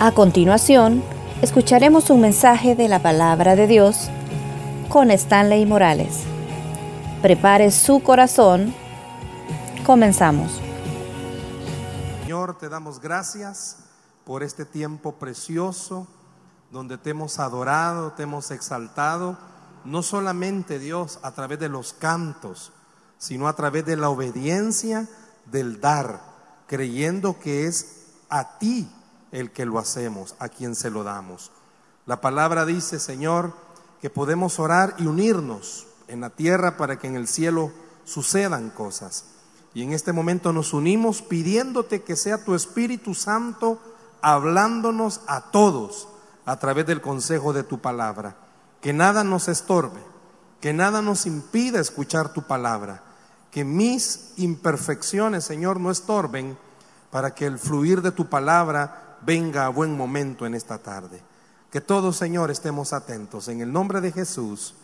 A continuación, escucharemos un mensaje de la palabra de Dios con Stanley Morales. Prepare su corazón. Comenzamos. Señor, te damos gracias por este tiempo precioso donde te hemos adorado, te hemos exaltado, no solamente Dios a través de los cantos, sino a través de la obediencia del dar, creyendo que es a ti el que lo hacemos, a quien se lo damos. La palabra dice, Señor, que podemos orar y unirnos en la tierra para que en el cielo sucedan cosas. Y en este momento nos unimos pidiéndote que sea tu Espíritu Santo hablándonos a todos a través del consejo de tu palabra. Que nada nos estorbe, que nada nos impida escuchar tu palabra, que mis imperfecciones, Señor, no estorben para que el fluir de tu palabra venga a buen momento en esta tarde. Que todos, Señor, estemos atentos. En el nombre de Jesús.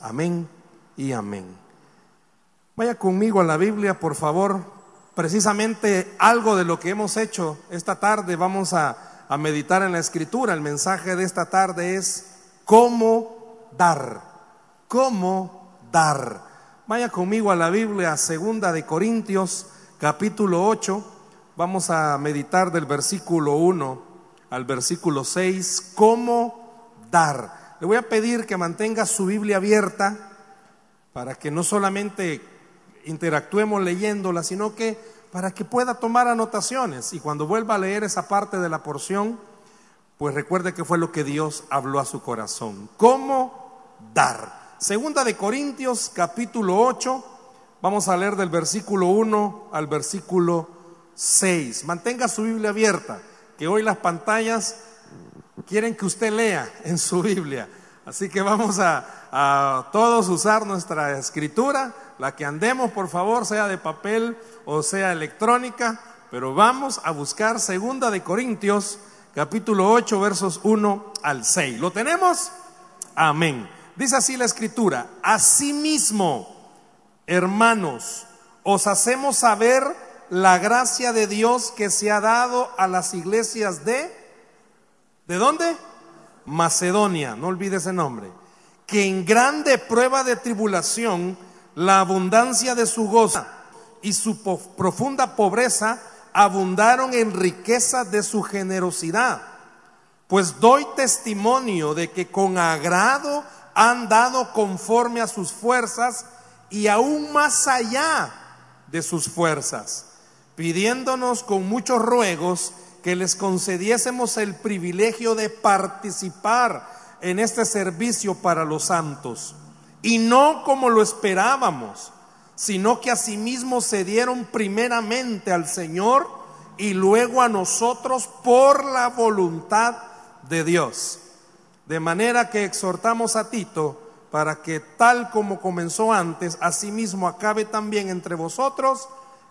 Amén y amén. Vaya conmigo a la Biblia, por favor. Precisamente algo de lo que hemos hecho esta tarde vamos a, a meditar en la escritura. El mensaje de esta tarde es cómo dar. ¿Cómo dar? Vaya conmigo a la Biblia, segunda de Corintios, capítulo 8 Vamos a meditar del versículo 1 al versículo 6, cómo dar. Le voy a pedir que mantenga su Biblia abierta para que no solamente interactuemos leyéndola, sino que para que pueda tomar anotaciones y cuando vuelva a leer esa parte de la porción, pues recuerde que fue lo que Dios habló a su corazón. ¿Cómo dar? Segunda de Corintios capítulo 8, vamos a leer del versículo 1 al versículo 6. Mantenga su Biblia abierta, que hoy las pantallas quieren que usted lea en su Biblia. Así que vamos a, todos usar nuestra escritura, la que andemos, por favor, sea de papel o sea electrónica, pero vamos a buscar segunda de Corintios, capítulo 8, versos 1 al 6. ¿Lo tenemos? Amén. Dice así la escritura, asimismo, hermanos, os hacemos saber la gracia de Dios que se ha dado a las iglesias de, ¿de dónde? Macedonia, no olvide ese nombre, que en grande prueba de tribulación, la abundancia de su goza y su profunda pobreza abundaron en riqueza de su generosidad. Pues doy testimonio de que con agrado han dado conforme a sus fuerzas y aún más allá de sus fuerzas pidiéndonos con muchos ruegos que les concediésemos el privilegio de participar en este servicio para los santos. Y no como lo esperábamos, sino que asimismo se dieron primeramente al Señor y luego a nosotros por la voluntad de Dios. De manera que exhortamos a Tito para que tal como comenzó antes, asimismo acabe también entre vosotros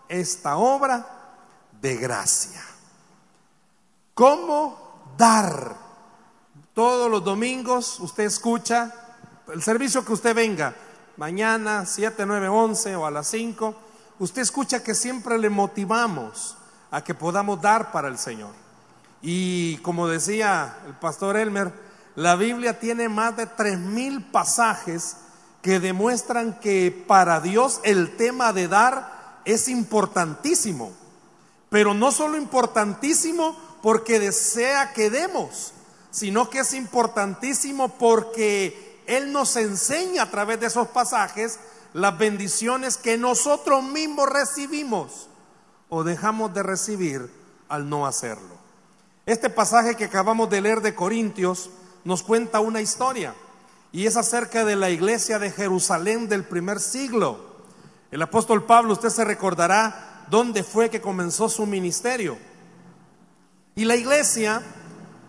esta obra de gracia. ¿Cómo dar? Todos los domingos usted escucha el servicio que usted venga, mañana, 7, 9, 11 o a las 5, usted escucha que siempre le motivamos a que podamos dar para el Señor. Y como decía el pastor Elmer, la Biblia tiene más de tres mil pasajes que demuestran que para Dios el tema de dar es importantísimo, pero no solo importantísimo porque desea que demos, sino que es importantísimo porque Él nos enseña a través de esos pasajes las bendiciones que nosotros mismos recibimos o dejamos de recibir al no hacerlo. Este pasaje que acabamos de leer de Corintios nos cuenta una historia y es acerca de la iglesia de Jerusalén del primer siglo. El apóstol Pablo, usted se recordará dónde fue que comenzó su ministerio. Y la iglesia,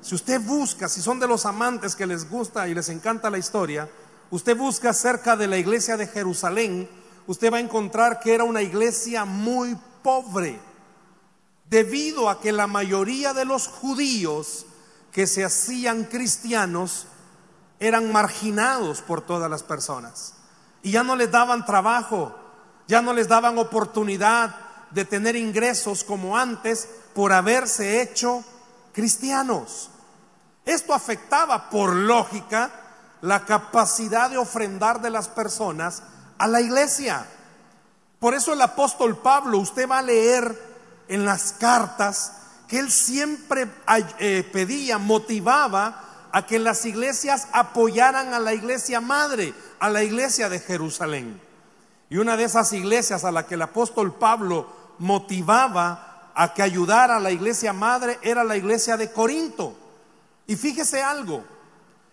si usted busca, si son de los amantes que les gusta y les encanta la historia, usted busca cerca de la iglesia de Jerusalén, usted va a encontrar que era una iglesia muy pobre, debido a que la mayoría de los judíos que se hacían cristianos eran marginados por todas las personas y ya no les daban trabajo, ya no les daban oportunidad de tener ingresos como antes por haberse hecho cristianos. Esto afectaba por lógica la capacidad de ofrendar de las personas a la iglesia. Por eso el apóstol Pablo, usted va a leer en las cartas que él siempre eh, pedía, motivaba a que las iglesias apoyaran a la iglesia madre, a la iglesia de Jerusalén. Y una de esas iglesias a la que el apóstol Pablo motivaba a que ayudara a la iglesia madre era la iglesia de Corinto. Y fíjese algo,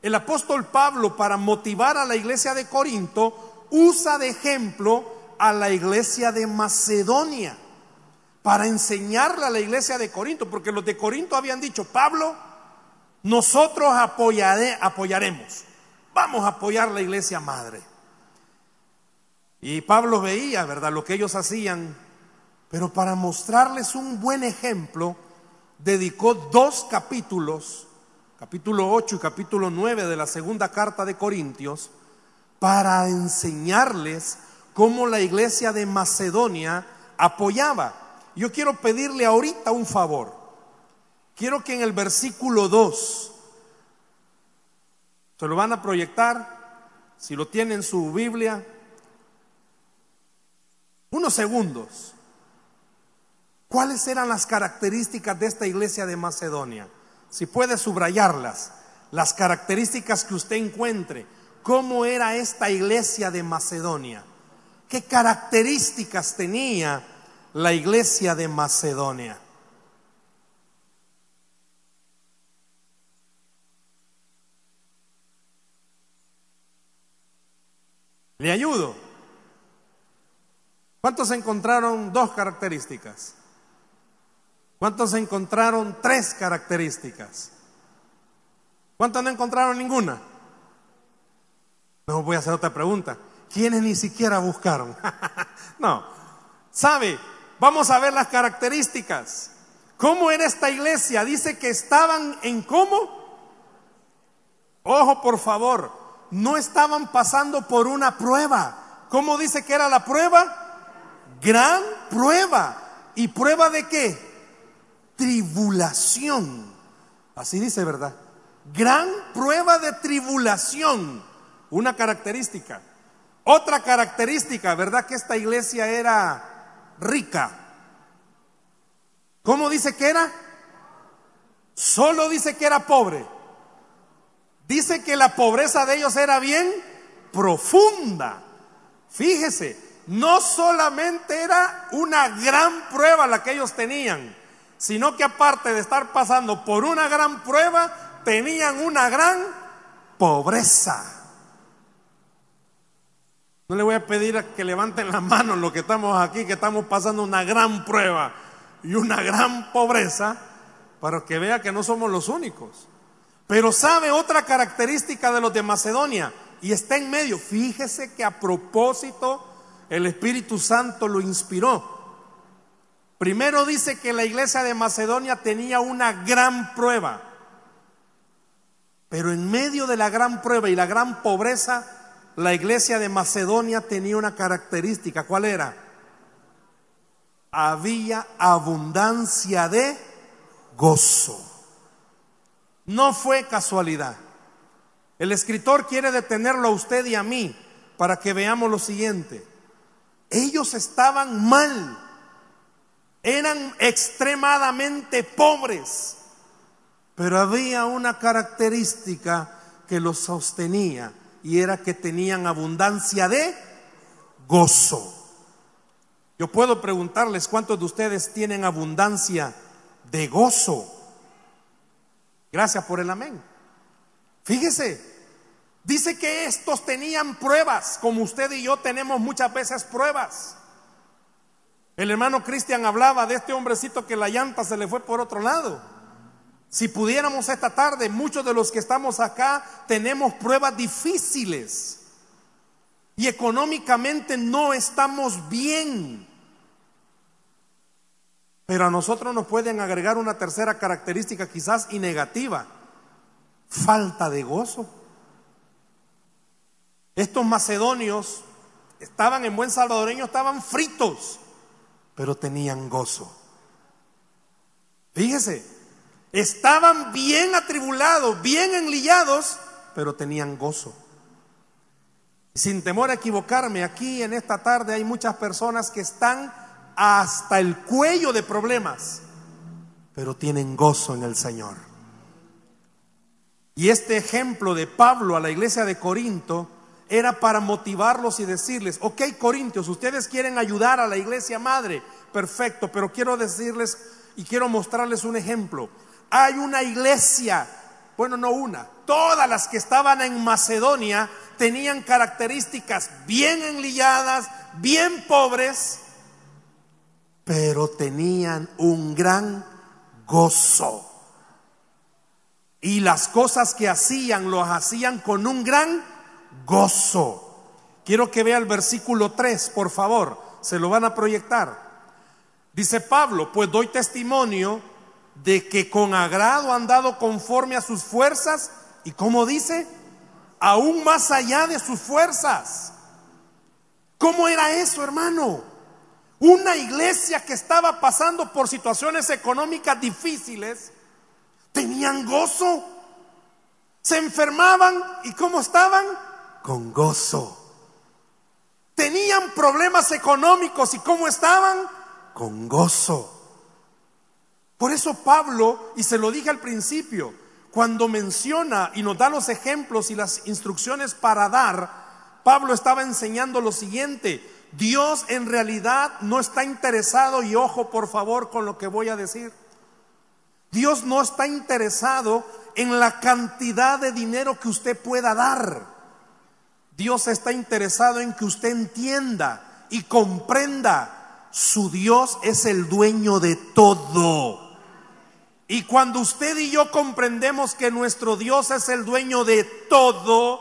el apóstol Pablo para motivar a la iglesia de Corinto usa de ejemplo a la iglesia de Macedonia para enseñarle a la iglesia de Corinto, porque los de Corinto habían dicho, Pablo, nosotros apoyaremos, vamos a apoyar la iglesia madre. Y Pablo veía, ¿verdad?, lo que ellos hacían, pero para mostrarles un buen ejemplo, dedicó dos capítulos, capítulo 8 y capítulo 9 de la segunda carta de Corintios, para enseñarles cómo la iglesia de Macedonia apoyaba. Yo quiero pedirle ahorita un favor. Quiero que en el versículo 2, se lo van a proyectar, si lo tienen en su Biblia, unos segundos. ¿Cuáles eran las características de esta iglesia de Macedonia? Si puede subrayarlas, las características que usted encuentre. ¿Cómo era esta iglesia de Macedonia? ¿Qué características tenía la iglesia de Macedonia? ¿Le ayudo? ¿Cuántos encontraron dos características? ¿Cuántos encontraron tres características? ¿Cuántos no encontraron ninguna? No voy a hacer otra pregunta. ¿Quiénes ni siquiera buscaron? no. ¿Sabe? Vamos a ver las características. ¿Cómo era esta iglesia? Dice que estaban en cómo. Ojo, por favor. No estaban pasando por una prueba. ¿Cómo dice que era la prueba? Gran prueba. ¿Y prueba de qué? Tribulación. Así dice, ¿verdad? Gran prueba de tribulación. Una característica. Otra característica, ¿verdad? Que esta iglesia era rica. ¿Cómo dice que era? Solo dice que era pobre. Dice que la pobreza de ellos era bien profunda. Fíjese, no solamente era una gran prueba la que ellos tenían, sino que aparte de estar pasando por una gran prueba, tenían una gran pobreza. No le voy a pedir que levanten la mano los que estamos aquí, que estamos pasando una gran prueba y una gran pobreza, para que vea que no somos los únicos. Pero sabe otra característica de los de Macedonia, y está en medio. Fíjese que a propósito el Espíritu Santo lo inspiró. Primero dice que la iglesia de Macedonia tenía una gran prueba, pero en medio de la gran prueba y la gran pobreza, la iglesia de Macedonia tenía una característica. ¿Cuál era? Había abundancia de gozo. No fue casualidad. El escritor quiere detenerlo a usted y a mí para que veamos lo siguiente. Ellos estaban mal, eran extremadamente pobres, pero había una característica que los sostenía y era que tenían abundancia de gozo. Yo puedo preguntarles cuántos de ustedes tienen abundancia de gozo. Gracias por el amén. Fíjese, Dice que estos tenían pruebas, como usted y yo tenemos muchas veces pruebas. El hermano Cristian hablaba de este hombrecito que la llanta se le fue por otro lado. Si pudiéramos esta tarde, muchos de los que estamos acá tenemos pruebas difíciles y económicamente no estamos bien. Pero a nosotros nos pueden agregar una tercera característica quizás y negativa, falta de gozo. Estos macedonios estaban en buen salvadoreño, estaban fritos, pero tenían gozo. Fíjese, Estaban bien atribulados, bien enlillados, pero tenían gozo. Sin temor a equivocarme, aquí en esta tarde hay muchas personas que están hasta el cuello de problemas, pero tienen gozo en el Señor. Y este ejemplo de Pablo a la iglesia de Corinto era para motivarlos y decirles, ok Corintios, ustedes quieren ayudar a la iglesia madre, perfecto, pero quiero decirles y quiero mostrarles un ejemplo. Hay una iglesia, bueno, no una, todas las que estaban en Macedonia tenían características bien enlilladas, bien pobres, pero tenían un gran gozo. Y las cosas que hacían, los hacían con un gran gozo. Quiero que vea el versículo 3, por favor, se lo van a proyectar. Dice Pablo, pues doy testimonio de que con agrado han dado conforme a sus fuerzas y como dice, aún más allá de sus fuerzas. ¿Cómo era eso, hermano? Una iglesia que estaba pasando por situaciones económicas difíciles, tenían gozo, se enfermaban y ¿cómo estaban? Con gozo. Tenían problemas económicos y ¿cómo estaban? Con gozo. Por eso Pablo, y se lo dije al principio, cuando menciona y nos da los ejemplos y las instrucciones para dar, Pablo estaba enseñando lo siguiente. Dios en realidad no está interesado, y ojo por favor con lo que voy a decir, Dios no está interesado en la cantidad de dinero que usted pueda dar. Dios está interesado en que usted entienda y comprenda, su Dios es el dueño de todo. Y cuando usted y yo comprendemos que nuestro Dios es el dueño de todo,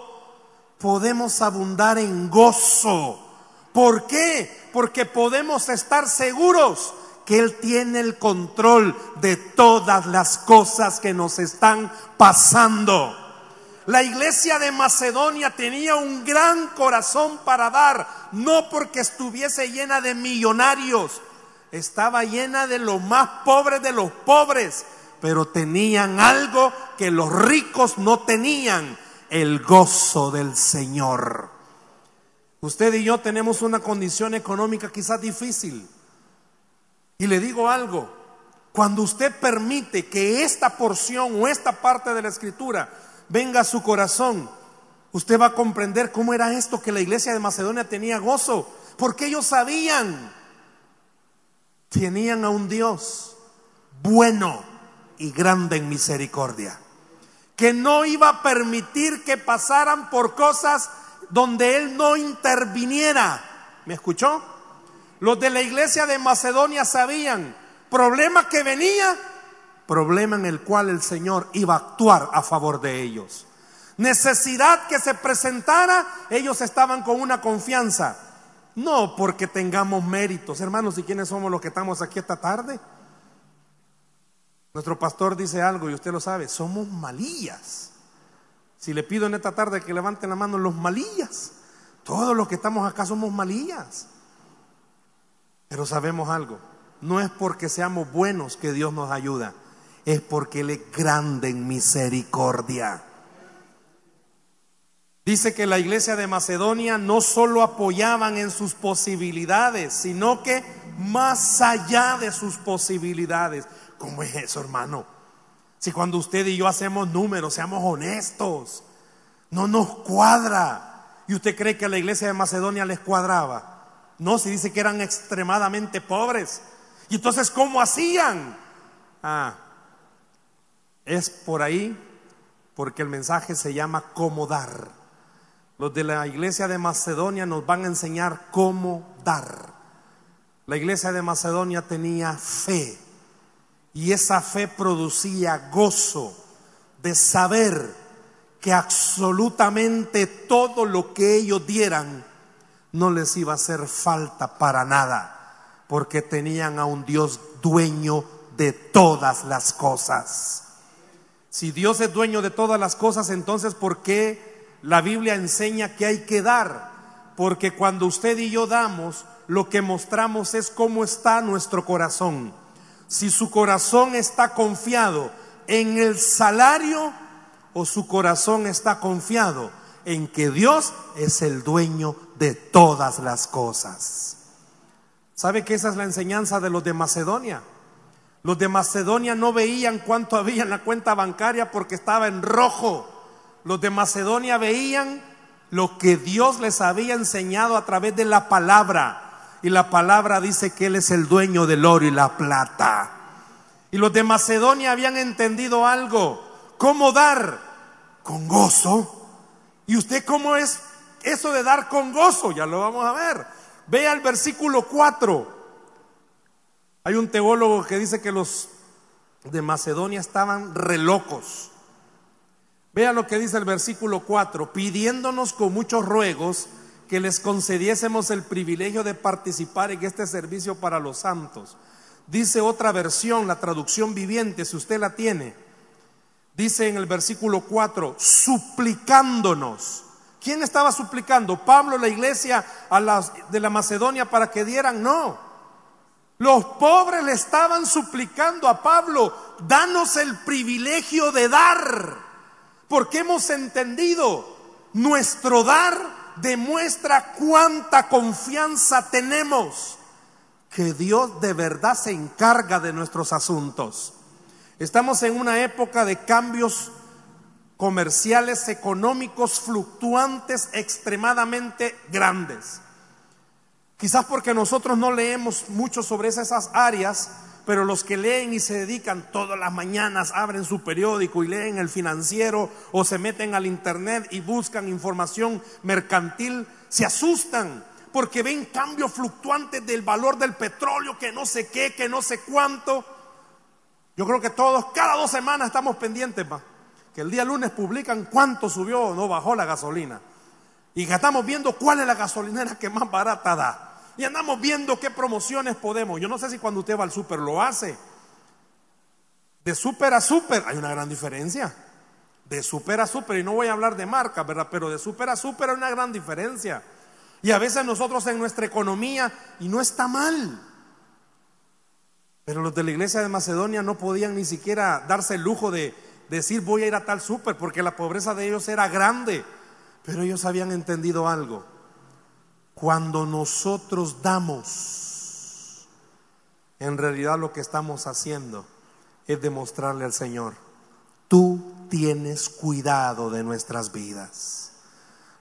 podemos abundar en gozo. ¿Por qué? Porque podemos estar seguros que Él tiene el control de todas las cosas que nos están pasando. La iglesia de Macedonia tenía un gran corazón para dar, no porque estuviese llena de millonarios, estaba llena de los más pobres de los pobres pero tenían algo que los ricos no tenían, el gozo del Señor. Usted y yo tenemos una condición económica quizás difícil. Y le digo algo, cuando usted permite que esta porción o esta parte de la escritura venga a su corazón, usted va a comprender cómo era esto que la iglesia de Macedonia tenía gozo, porque ellos sabían, tenían a un Dios bueno, y grande en misericordia. Que no iba a permitir que pasaran por cosas donde Él no interviniera. ¿Me escuchó? Los de la iglesia de Macedonia sabían, problema que venía, problema en el cual el Señor iba a actuar a favor de ellos. Necesidad que se presentara, ellos estaban con una confianza. No porque tengamos méritos, hermanos, ¿y quiénes somos los que estamos aquí esta tarde? Nuestro pastor dice algo y usted lo sabe, somos malillas. Si le pido en esta tarde que levanten la mano los malillas, todos los que estamos acá somos malillas. Pero sabemos algo, no es porque seamos buenos que Dios nos ayuda, es porque Él es grande en misericordia. Dice que la iglesia de Macedonia no solo apoyaban en sus posibilidades, sino que más allá de sus posibilidades. ¿Cómo es eso, hermano? Si cuando usted y yo hacemos números, seamos honestos, no nos cuadra. ¿Y usted cree que a la iglesia de Macedonia les cuadraba? No, se dice que eran extremadamente pobres. ¿Y entonces cómo hacían? Ah, es por ahí porque el mensaje se llama cómo dar. Los de la iglesia de Macedonia nos van a enseñar cómo dar. La iglesia de Macedonia tenía fe y esa fe producía gozo de saber que absolutamente todo lo que ellos dieran no les iba a hacer falta para nada, porque tenían a un Dios dueño de todas las cosas. Si Dios es dueño de todas las cosas, entonces ¿por qué la Biblia enseña que hay que dar? Porque cuando usted y yo damos, lo que mostramos es cómo está nuestro corazón. Si su corazón está confiado en el salario o su corazón está confiado en que Dios es el dueño de todas las cosas. ¿Sabe que esa es la enseñanza de los de Macedonia? Los de Macedonia no veían cuánto había en la cuenta bancaria porque estaba en rojo. Los de Macedonia veían lo que Dios les había enseñado a través de la palabra. Y la palabra dice que Él es el dueño del oro y la plata. Y los de Macedonia habían entendido algo. ¿Cómo dar? Con gozo. ¿Y usted cómo es eso de dar con gozo? Ya lo vamos a ver. Vea el versículo 4. Hay un teólogo que dice que los de Macedonia estaban relocos. Vea lo que dice el versículo 4, pidiéndonos con muchos ruegos que les concediésemos el privilegio de participar en este servicio para los santos. Dice otra versión, la traducción viviente, si usted la tiene. Dice en el versículo 4, suplicándonos. ¿Quién estaba suplicando? ¿Pablo, la iglesia a las, de la Macedonia para que dieran? No. Los pobres le estaban suplicando a Pablo, danos el privilegio de dar, porque hemos entendido, nuestro dar demuestra cuánta confianza tenemos, que Dios de verdad se encarga de nuestros asuntos. Estamos en una época de cambios comerciales, económicos, fluctuantes, extremadamente grandes. Quizás porque nosotros no leemos mucho sobre esas áreas, pero los que leen y se dedican todas las mañanas, abren su periódico y leen el financiero o se meten al internet y buscan información mercantil, se asustan porque ven cambios fluctuantes del valor del petróleo, que no sé qué, que no sé cuánto. Yo creo que todos, cada dos semanas estamos pendientes, que el día lunes publican cuánto subió o no bajó la gasolina. Y que estamos viendo cuál es la gasolinera que más barata da. Y andamos viendo qué promociones podemos. Yo no sé si cuando usted va al súper lo hace. De súper a súper hay una gran diferencia. De súper a súper, y no voy a hablar de marca, ¿verdad? Pero de súper a súper hay una gran diferencia. Y a veces nosotros en nuestra economía, y no está mal. Pero los de la iglesia de Macedonia no podían ni siquiera darse el lujo de decir voy a ir a tal súper, porque la pobreza de ellos era grande. Pero ellos habían entendido algo. Cuando nosotros damos, en realidad lo que estamos haciendo es demostrarle al Señor, tú tienes cuidado de nuestras vidas.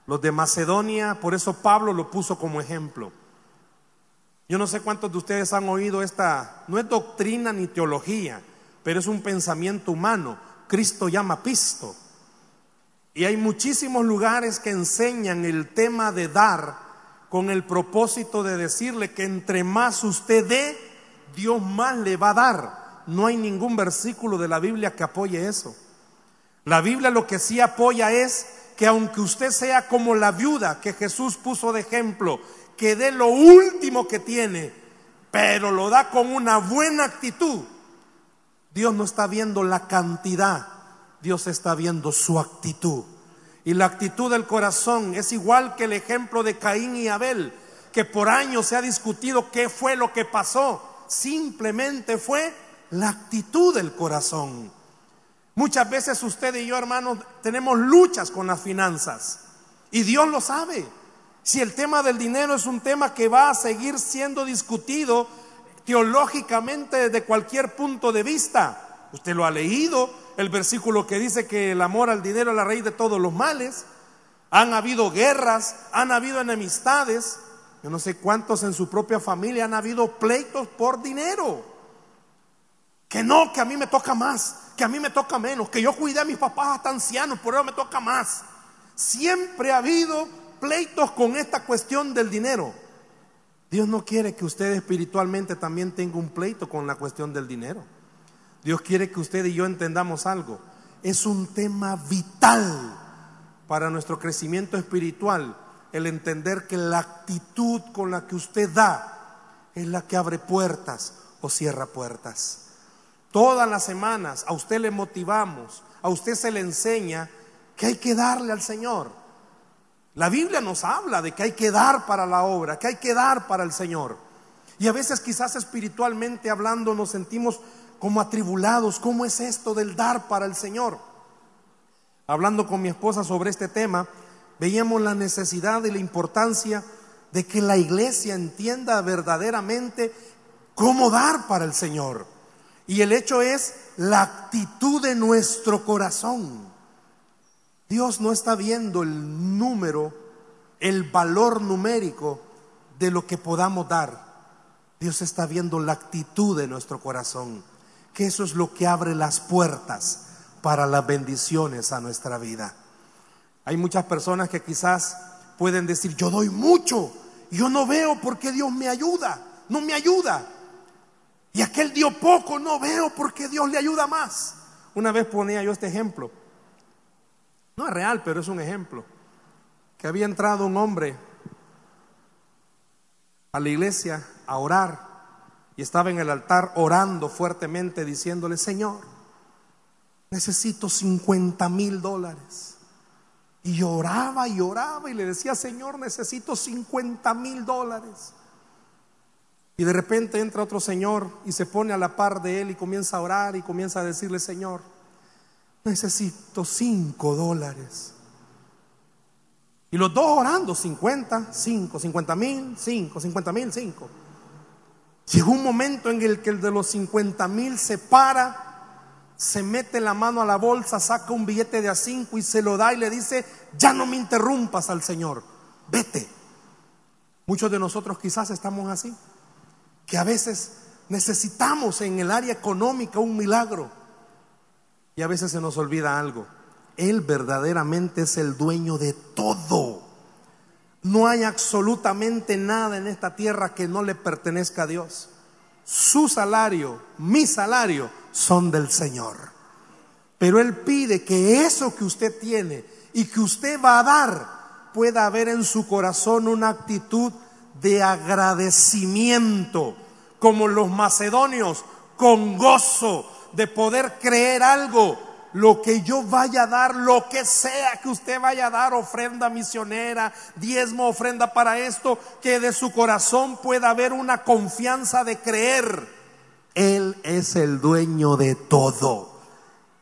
Los de Macedonia, por eso Pablo lo puso como ejemplo. Yo no sé cuántos de ustedes han oído esta, no es doctrina ni teología, pero es un pensamiento humano. Cristo llama pisto. Y hay muchísimos lugares que enseñan el tema de dar con el propósito de decirle que entre más usted dé, Dios más le va a dar. No hay ningún versículo de la Biblia que apoye eso. La Biblia lo que sí apoya es que aunque usted sea como la viuda que Jesús puso de ejemplo, que dé lo último que tiene, pero lo da con una buena actitud, Dios no está viendo la cantidad, Dios está viendo su actitud. Y la actitud del corazón es igual que el ejemplo de Caín y Abel, que por años se ha discutido qué fue lo que pasó. Simplemente fue la actitud del corazón. Muchas veces usted y yo, hermanos, tenemos luchas con las finanzas. Y Dios lo sabe. Si el tema del dinero es un tema que va a seguir siendo discutido teológicamente desde cualquier punto de vista, usted lo ha leído, el versículo que dice que el amor al dinero es la raíz de todos los males. Han habido guerras, han habido enemistades. Yo no sé cuántos en su propia familia han habido pleitos por dinero. Que no, que a mí me toca más, que a mí me toca menos, que yo cuidé a mis papás hasta ancianos, por eso me toca más. Siempre ha habido pleitos con esta cuestión del dinero. Dios no quiere que usted espiritualmente también tenga un pleito con la cuestión del dinero. Dios quiere que usted y yo entendamos algo. Es un tema vital para nuestro crecimiento espiritual el entender que la actitud con la que usted da es la que abre puertas o cierra puertas. Todas las semanas a usted le motivamos, a usted se le enseña que hay que darle al Señor. La Biblia nos habla de que hay que dar para la obra, que hay que dar para el Señor. Y a veces quizás espiritualmente hablando nos sentimos como atribulados. ¿Cómo es esto del dar para el Señor? Hablando con mi esposa sobre este tema, veíamos la necesidad y la importancia de que la iglesia entienda verdaderamente cómo dar para el Señor. Y el hecho es la actitud de nuestro corazón. Dios no está viendo el número, el valor numérico de lo que podamos dar. Dios está viendo la actitud de nuestro corazón, que eso es lo que abre las puertas para las bendiciones a nuestra vida. Hay muchas personas que quizás pueden decir, yo doy mucho, yo no veo por qué Dios me ayuda, no me ayuda. Y aquel dio poco, no veo por qué Dios le ayuda más. Una vez ponía yo este ejemplo. No es real, pero es un ejemplo. Que había entrado un hombre a la iglesia a orar y estaba en el altar orando fuertemente diciéndole, Señor, necesito 50 mil dólares. Y lloraba y oraba y le decía, Señor, necesito 50 mil dólares. Y de repente entra otro señor y se pone a la par de él y comienza a orar y comienza a decirle, Señor, necesito 5 dólares. Y los dos orando, 50, 5, 50 mil, 5, 50 mil, 5. Llegó un momento en el que el de los 50 mil se para se mete la mano a la bolsa, saca un billete de a cinco y se lo da y le dice, ya no me interrumpas al Señor, vete. Muchos de nosotros quizás estamos así, que a veces necesitamos en el área económica un milagro y a veces se nos olvida algo. Él verdaderamente es el dueño de todo. No hay absolutamente nada en esta tierra que no le pertenezca a Dios. Su salario, mi salario, son del Señor. Pero Él pide que eso que usted tiene y que usted va a dar pueda haber en su corazón una actitud de agradecimiento, como los macedonios, con gozo de poder creer algo, lo que yo vaya a dar, lo que sea que usted vaya a dar, ofrenda misionera, diezmo, ofrenda para esto, que de su corazón pueda haber una confianza de creer él es el dueño de todo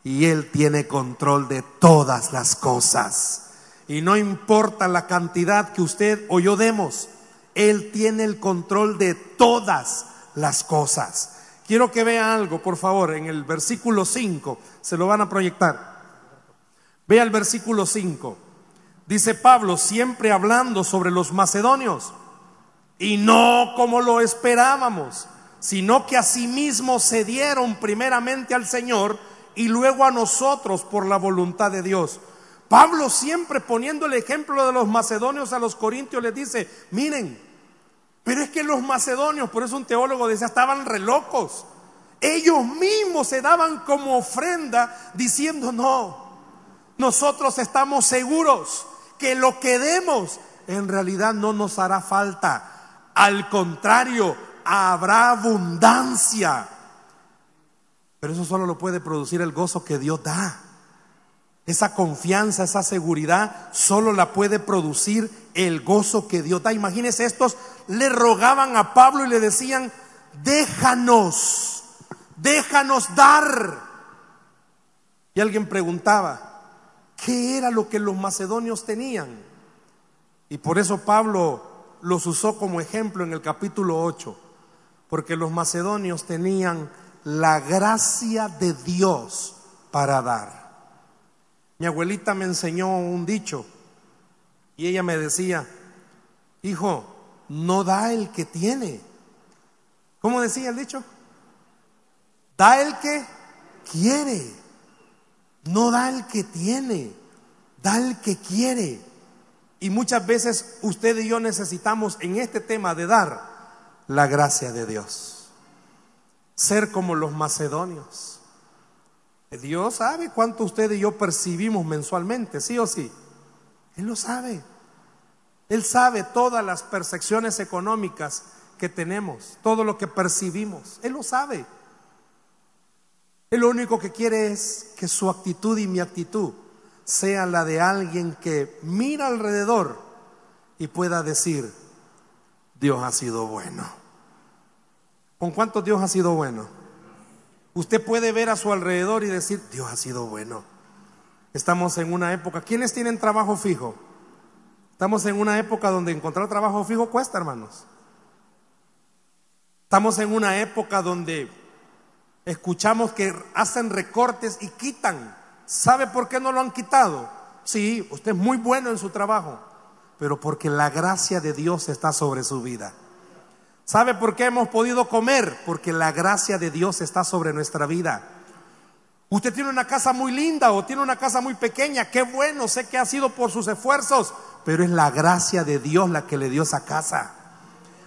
y Él tiene control de todas las cosas. Y no importa la cantidad que usted o yo demos, Él tiene el control de todas las cosas. Quiero que vea algo, por favor, en el versículo 5, se lo van a proyectar. Vea el versículo 5. Dice Pablo, siempre hablando sobre los macedonios, y no como lo esperábamos sino que asimismo se dieron primeramente al Señor y luego a nosotros por la voluntad de Dios. Pablo siempre poniendo el ejemplo de los macedonios a los corintios les dice, miren, pero es que los macedonios, por eso un teólogo decía, estaban re locos. Ellos mismos se daban como ofrenda diciendo, no, nosotros estamos seguros que lo que demos en realidad no nos hará falta. Al contrario, habrá abundancia. Pero eso solo lo puede producir el gozo que Dios da. Esa confianza, esa seguridad, solo la puede producir el gozo que Dios da. Imagínense, estos le rogaban a Pablo y le decían, déjanos, déjanos dar. Y alguien preguntaba, ¿qué era lo que los macedonios tenían? Y por eso Pablo los usó como ejemplo en el capítulo 8 porque los macedonios tenían la gracia de Dios para dar. Mi abuelita me enseñó un dicho y ella me decía, hijo, no da el que tiene. ¿Cómo decía el dicho? Da el que quiere, no da el que tiene, da el que quiere. Y muchas veces usted y yo necesitamos en este tema de dar la gracia de Dios. Ser como los macedonios. Dios sabe cuánto usted y yo percibimos mensualmente, sí o sí. Él lo sabe. Él sabe todas las percepciones económicas que tenemos, todo lo que percibimos. Él lo sabe. Él lo único que quiere es que su actitud y mi actitud sea la de alguien que mira alrededor y pueda decir, Dios ha sido bueno. ¿Con cuánto Dios ha sido bueno? Usted puede ver a su alrededor y decir, Dios ha sido bueno. Estamos en una época, ¿quiénes tienen trabajo fijo? Estamos en una época donde encontrar trabajo fijo cuesta, hermanos. Estamos en una época donde escuchamos que hacen recortes y quitan. ¿Sabe por qué no lo han quitado? Sí, usted es muy bueno en su trabajo, pero porque la gracia de Dios está sobre su vida. ¿Sabe por qué hemos podido comer? Porque la gracia de Dios está sobre nuestra vida. Usted tiene una casa muy linda o tiene una casa muy pequeña, qué bueno, sé que ha sido por sus esfuerzos, pero es la gracia de Dios la que le dio esa casa.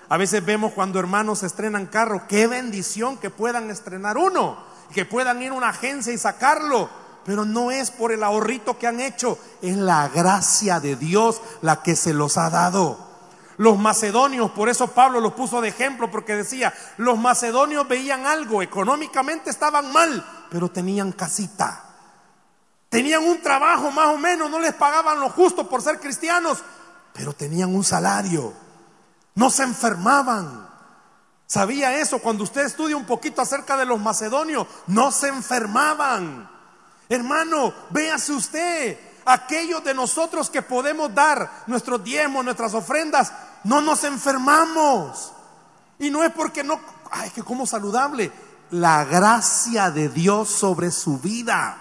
A veces vemos cuando hermanos estrenan carro, qué bendición que puedan estrenar uno, que puedan ir a una agencia y sacarlo, pero no es por el ahorrito que han hecho, es la gracia de Dios la que se los ha dado. Los macedonios, por eso Pablo los puso de ejemplo, porque decía, los macedonios veían algo, económicamente estaban mal, pero tenían casita. Tenían un trabajo más o menos, no les pagaban lo justo por ser cristianos, pero tenían un salario. No se enfermaban. ¿Sabía eso? Cuando usted estudia un poquito acerca de los macedonios, no se enfermaban. Hermano, véase usted, aquellos de nosotros que podemos dar nuestros diezmos, nuestras ofrendas, no nos enfermamos. Y no es porque no, ay, que como saludable, la gracia de Dios sobre su vida.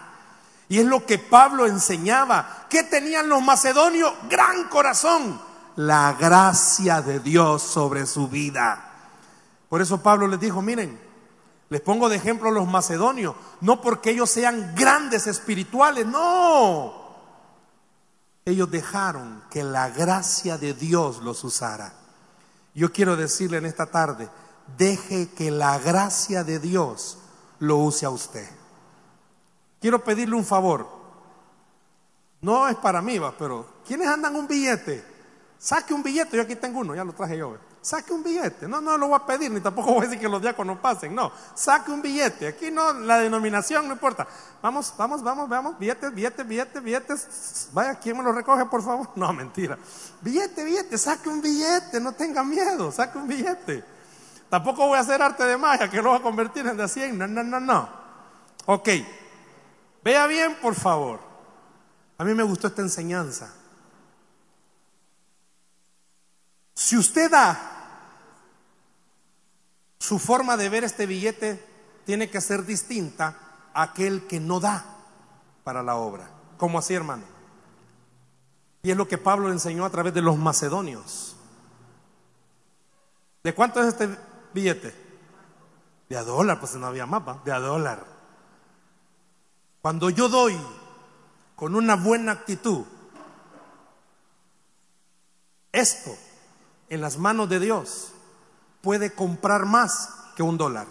Y es lo que Pablo enseñaba. ¿Qué tenían los macedonios? Gran corazón. La gracia de Dios sobre su vida. Por eso Pablo les dijo, miren, les pongo de ejemplo a los macedonios, no porque ellos sean grandes espirituales, no. Ellos dejaron que la gracia de Dios los usara. Yo quiero decirle en esta tarde, deje que la gracia de Dios lo use a usted. Quiero pedirle un favor. No es para mí, va, pero ¿quiénes andan un billete? Saque un billete, yo aquí tengo uno, ya lo traje yo. Saque un billete. No, no lo voy a pedir, ni tampoco voy a decir que los diáconos pasen. No, saque un billete. Aquí no, la denominación no importa. Vamos, vamos, vamos, vamos. Billetes, billetes, billetes, billetes. Vaya, ¿quién me lo recoge, por favor? No, mentira. Billete, billete, saque un billete. No tenga miedo, saque un billete. Tampoco voy a hacer arte de magia que lo va a convertir en de 100. No, no, no, no. Ok. Vea bien, por favor. A mí me gustó esta enseñanza. Si usted da, su forma de ver este billete tiene que ser distinta a aquel que no da para la obra. ¿Cómo así, hermano? Y es lo que Pablo le enseñó a través de los macedonios. ¿De cuánto es este billete? De a dólar, pues no había mapa, de a dólar. Cuando yo doy con una buena actitud, esto en las manos de Dios puede comprar más que un dólar.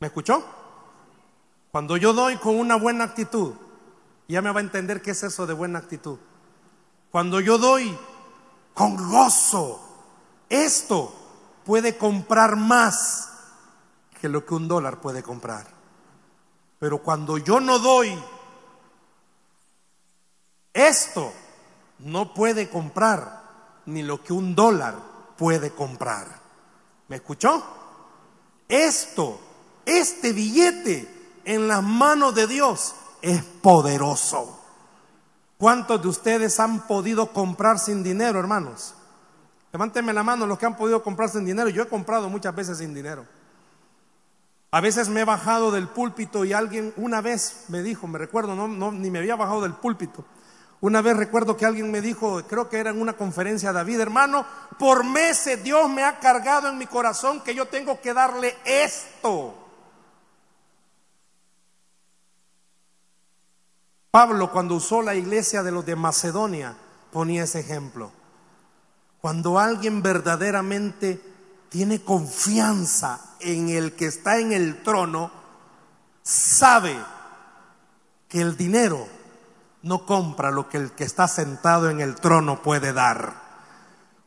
¿Me escuchó? Cuando yo doy con una buena actitud, ya me va a entender qué es eso de buena actitud. Cuando yo doy con gozo, esto puede comprar más que lo que un dólar puede comprar. Pero cuando yo no doy, esto no puede comprar ni lo que un dólar puede comprar. ¿Me escuchó? Esto, este billete en las manos de Dios es poderoso. ¿Cuántos de ustedes han podido comprar sin dinero, hermanos? Levánteme la mano los que han podido comprar sin dinero. Yo he comprado muchas veces sin dinero. A veces me he bajado del púlpito y alguien una vez me dijo, me recuerdo, no, no, ni me había bajado del púlpito, una vez recuerdo que alguien me dijo, creo que era en una conferencia David, hermano, por meses Dios me ha cargado en mi corazón que yo tengo que darle esto. Pablo cuando usó la iglesia de los de Macedonia ponía ese ejemplo. Cuando alguien verdaderamente tiene confianza en el que está en el trono, sabe que el dinero no compra lo que el que está sentado en el trono puede dar.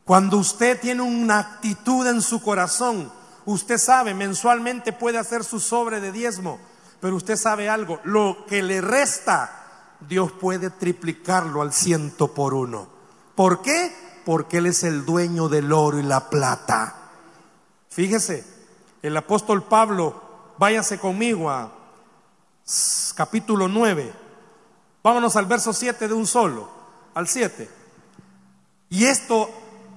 Cuando usted tiene una actitud en su corazón, usted sabe, mensualmente puede hacer su sobre de diezmo, pero usted sabe algo, lo que le resta, Dios puede triplicarlo al ciento por uno. ¿Por qué? Porque Él es el dueño del oro y la plata. Fíjese, el apóstol Pablo váyase conmigo a capítulo 9. Vámonos al verso 7 de un solo, al 7. Y esto,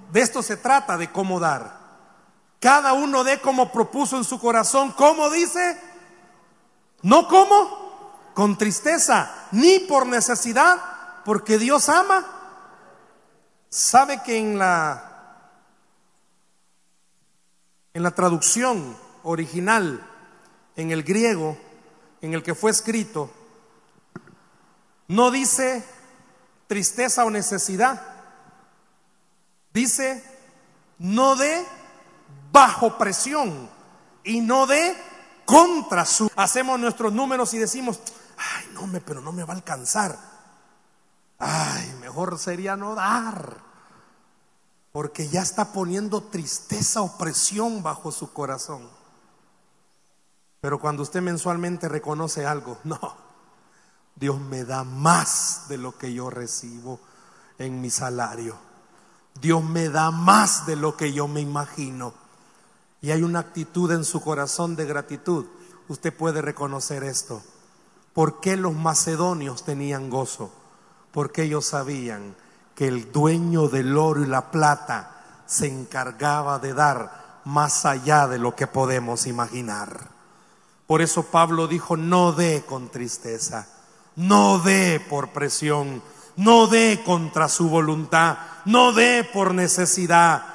de esto se trata de cómo dar. Cada uno dé como propuso en su corazón. ¿Cómo dice? No como con tristeza, ni por necesidad, porque Dios ama. ¿Sabe que en la en la traducción original en el griego en el que fue escrito no dice tristeza o necesidad. Dice no de bajo presión y no de contra su. Hacemos nuestros números y decimos, ay, no, me, pero no me va a alcanzar. Ay, mejor sería no dar. Porque ya está poniendo tristeza o presión bajo su corazón. Pero cuando usted mensualmente reconoce algo, no, Dios me da más de lo que yo recibo en mi salario. Dios me da más de lo que yo me imagino. Y hay una actitud en su corazón de gratitud. Usted puede reconocer esto. ¿Por qué los macedonios tenían gozo? Porque ellos sabían que el dueño del oro y la plata se encargaba de dar más allá de lo que podemos imaginar. Por eso Pablo dijo, no dé con tristeza, no dé por presión, no dé contra su voluntad, no dé por necesidad,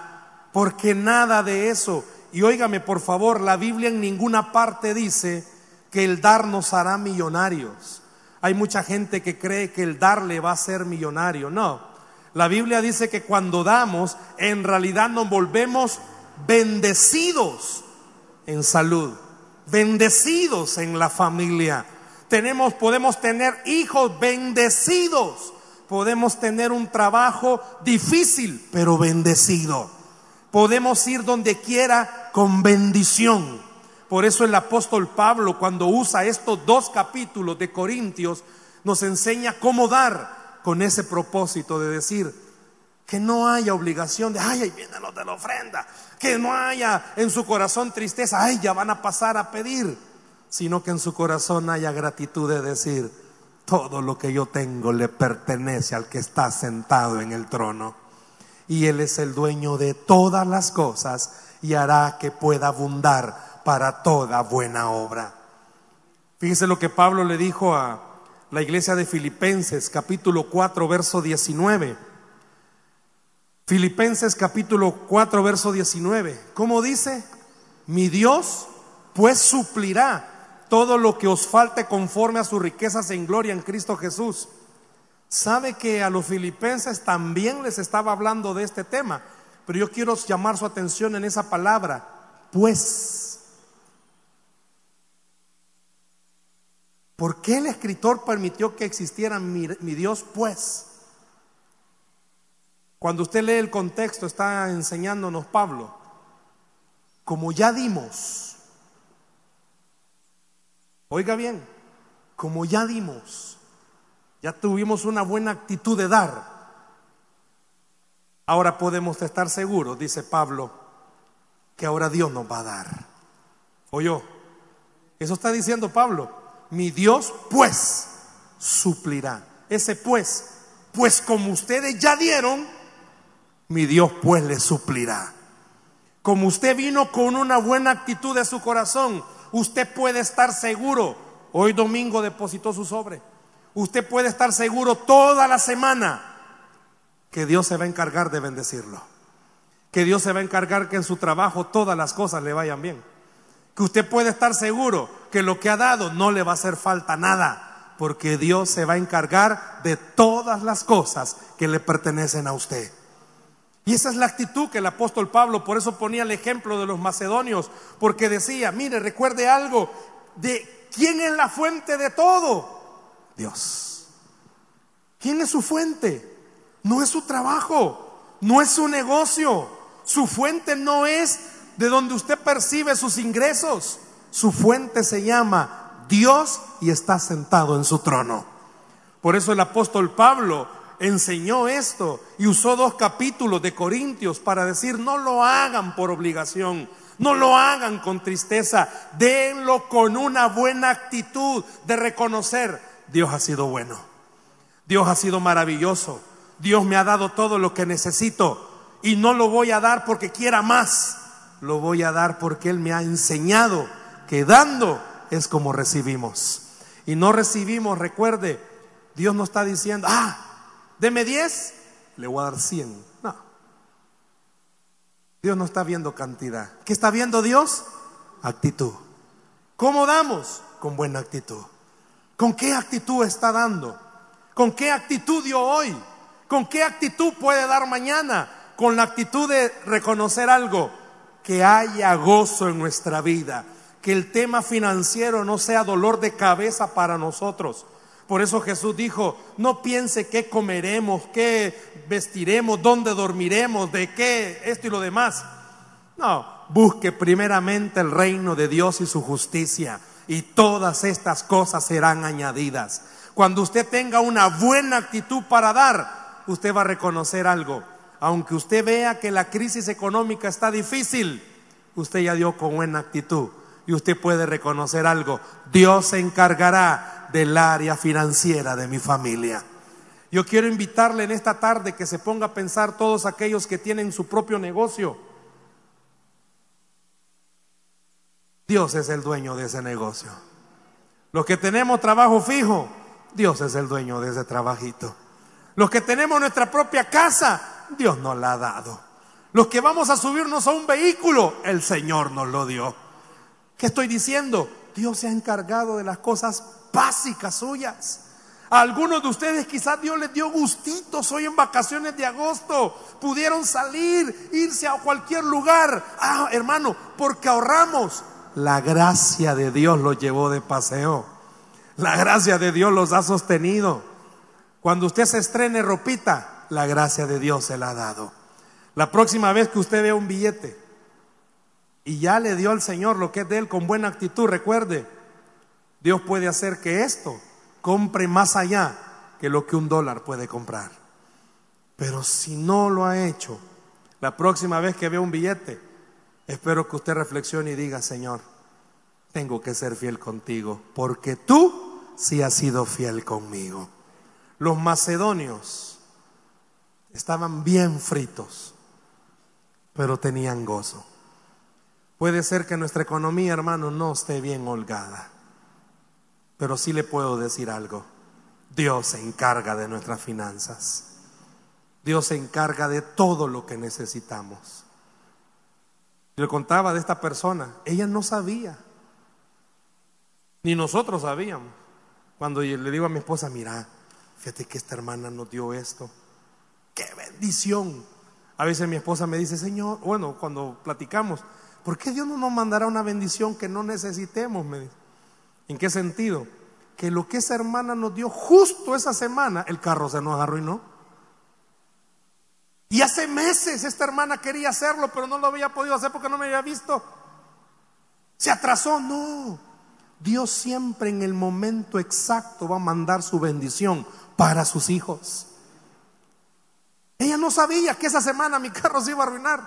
porque nada de eso. Y óigame por favor, la Biblia en ninguna parte dice que el dar nos hará millonarios. Hay mucha gente que cree que el dar le va a ser millonario. No, la Biblia dice que cuando damos, en realidad nos volvemos bendecidos en salud bendecidos en la familia. Tenemos, podemos tener hijos bendecidos. Podemos tener un trabajo difícil, pero bendecido. Podemos ir donde quiera con bendición. Por eso el apóstol Pablo, cuando usa estos dos capítulos de Corintios, nos enseña cómo dar con ese propósito de decir que no haya obligación de, ay, ahí vienen los de la ofrenda, que no haya en su corazón tristeza, ay, ya van a pasar a pedir, sino que en su corazón haya gratitud de decir, todo lo que yo tengo le pertenece al que está sentado en el trono. Y Él es el dueño de todas las cosas y hará que pueda abundar para toda buena obra. Fíjese lo que Pablo le dijo a la iglesia de Filipenses, capítulo 4, verso 19. Filipenses capítulo 4, verso 19. ¿Cómo dice? Mi Dios pues suplirá todo lo que os falte conforme a sus riquezas en gloria en Cristo Jesús. Sabe que a los filipenses también les estaba hablando de este tema, pero yo quiero llamar su atención en esa palabra, pues. ¿Por qué el escritor permitió que existiera mi, mi Dios pues? Cuando usted lee el contexto, está enseñándonos Pablo, como ya dimos, oiga bien, como ya dimos, ya tuvimos una buena actitud de dar, ahora podemos estar seguros, dice Pablo, que ahora Dios nos va a dar. Oye, eso está diciendo Pablo, mi Dios pues suplirá. Ese pues, pues como ustedes ya dieron, mi Dios pues le suplirá. Como usted vino con una buena actitud de su corazón, usted puede estar seguro. Hoy domingo depositó su sobre. Usted puede estar seguro toda la semana que Dios se va a encargar de bendecirlo. Que Dios se va a encargar que en su trabajo todas las cosas le vayan bien. Que usted puede estar seguro que lo que ha dado no le va a hacer falta nada. Porque Dios se va a encargar de todas las cosas que le pertenecen a usted. Y esa es la actitud que el apóstol Pablo, por eso ponía el ejemplo de los macedonios, porque decía, mire, recuerde algo, de quién es la fuente de todo. Dios. ¿Quién es su fuente? No es su trabajo, no es su negocio. Su fuente no es de donde usted percibe sus ingresos. Su fuente se llama Dios y está sentado en su trono. Por eso el apóstol Pablo enseñó esto y usó dos capítulos de Corintios para decir, no lo hagan por obligación, No lo hagan con tristeza, denlo con una buena actitud de reconocer, Dios ha sido bueno, Dios ha sido maravilloso, Dios me ha dado todo lo que necesito y no lo voy a dar porque quiera más, lo voy a dar porque Él me ha enseñado que dando es como recibimos. Y no recibimos, recuerde, Dios no está diciendo, ah, deme 10, le voy a dar 100. No. Dios no está viendo cantidad. ¿Qué está viendo Dios? Actitud. ¿Cómo damos? Con buena actitud. ¿Con qué actitud está dando? ¿Con qué actitud dio hoy? ¿Con qué actitud puede dar mañana? Con la actitud de reconocer algo, que haya gozo en nuestra vida, que el tema financiero no sea dolor de cabeza para nosotros. Por eso Jesús dijo, no piense qué comeremos, qué vestiremos, dónde dormiremos, de qué, esto y lo demás. No, busque primeramente el reino de Dios y su justicia y todas estas cosas serán añadidas. Cuando usted tenga una buena actitud para dar, usted va a reconocer algo. Aunque usted vea que la crisis económica está difícil, usted ya dio con buena actitud y usted puede reconocer algo. Dios se encargará del área financiera de mi familia. Yo quiero invitarle en esta tarde que se ponga a pensar todos aquellos que tienen su propio negocio. Dios es el dueño de ese negocio. Los que tenemos trabajo fijo, Dios es el dueño de ese trabajito. Los que tenemos nuestra propia casa, Dios nos la ha dado. Los que vamos a subirnos a un vehículo, el Señor nos lo dio. ¿Qué estoy diciendo? Dios se ha encargado de las cosas básicas suyas. A algunos de ustedes quizás Dios les dio gustitos hoy en vacaciones de agosto. Pudieron salir, irse a cualquier lugar. Ah, hermano, porque ahorramos. La gracia de Dios los llevó de paseo. La gracia de Dios los ha sostenido. Cuando usted se estrene ropita, la gracia de Dios se la ha dado. La próxima vez que usted vea un billete y ya le dio al Señor lo que es de él con buena actitud, recuerde, Dios puede hacer que esto compre más allá que lo que un dólar puede comprar. Pero si no lo ha hecho, la próxima vez que vea un billete, Espero que usted reflexione y diga, Señor, tengo que ser fiel contigo, porque tú sí has sido fiel conmigo. Los macedonios estaban bien fritos, pero tenían gozo. Puede ser que nuestra economía, hermano, no esté bien holgada, pero sí le puedo decir algo. Dios se encarga de nuestras finanzas. Dios se encarga de todo lo que necesitamos. Le contaba de esta persona, ella no sabía, ni nosotros sabíamos. Cuando le digo a mi esposa, mira, fíjate que esta hermana nos dio esto, qué bendición. A veces mi esposa me dice, Señor, bueno, cuando platicamos, ¿por qué Dios no nos mandará una bendición que no necesitemos? Me dice. ¿En qué sentido? Que lo que esa hermana nos dio justo esa semana, el carro se nos arruinó. Y hace meses esta hermana quería hacerlo, pero no lo había podido hacer porque no me había visto. Se atrasó, no. Dios siempre en el momento exacto va a mandar su bendición para sus hijos. Ella no sabía que esa semana mi carro se iba a arruinar,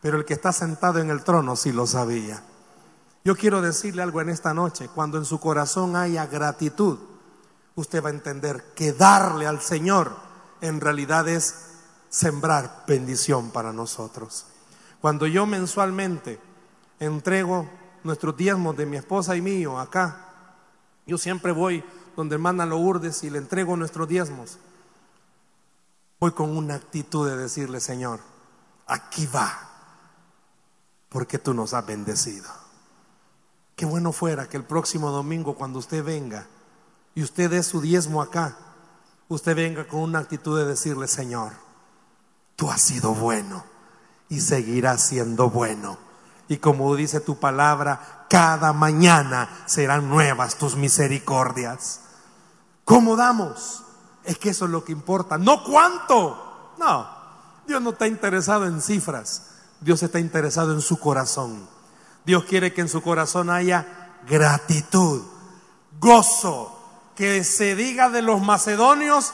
pero el que está sentado en el trono sí lo sabía. Yo quiero decirle algo en esta noche, cuando en su corazón haya gratitud, usted va a entender que darle al Señor en realidad es sembrar bendición para nosotros. Cuando yo mensualmente entrego nuestros diezmos de mi esposa y mío acá, yo siempre voy donde mandan los urdes y le entrego nuestros diezmos. Voy con una actitud de decirle, Señor, aquí va, porque tú nos has bendecido. Qué bueno fuera que el próximo domingo cuando usted venga y usted dé su diezmo acá, usted venga con una actitud de decirle, Señor, tú has sido bueno y seguirás siendo bueno. Y como dice tu palabra, cada mañana serán nuevas tus misericordias. ¿Cómo damos? Es que eso es lo que importa. No cuánto. No, Dios no está interesado en cifras. Dios está interesado en su corazón. Dios quiere que en su corazón haya gratitud, gozo, que se diga de los macedonios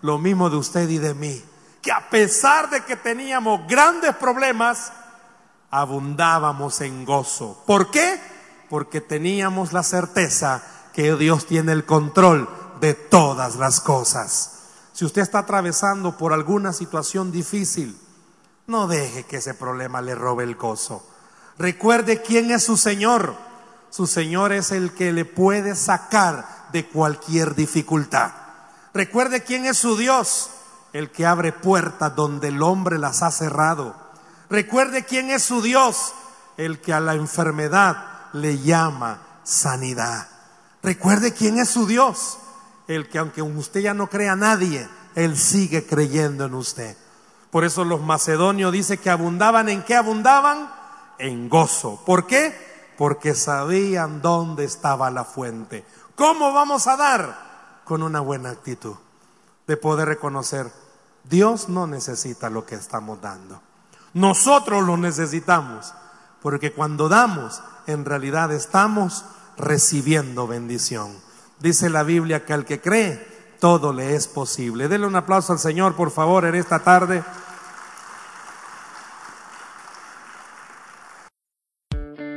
lo mismo de usted y de mí que a pesar de que teníamos grandes problemas, abundábamos en gozo. ¿Por qué? Porque teníamos la certeza que Dios tiene el control de todas las cosas. Si usted está atravesando por alguna situación difícil, no deje que ese problema le robe el gozo. Recuerde quién es su Señor. Su Señor es el que le puede sacar de cualquier dificultad. Recuerde quién es su Dios, el que abre puertas donde el hombre las ha cerrado. Recuerde quién es su Dios, el que a la enfermedad le llama sanidad. Recuerde quién es su Dios, el que aunque usted ya no crea a nadie, Él sigue creyendo en usted. Por eso los macedonios dice que abundaban en qué abundaban? En gozo. ¿Por qué? Porque sabían dónde estaba la fuente. ¿Cómo vamos a dar? Con una buena actitud de poder reconocer, Dios no necesita lo que estamos dando. Nosotros lo necesitamos, porque cuando damos, en realidad estamos recibiendo bendición. Dice la Biblia que al que cree, todo le es posible. Denle un aplauso al Señor, por favor, en esta tarde.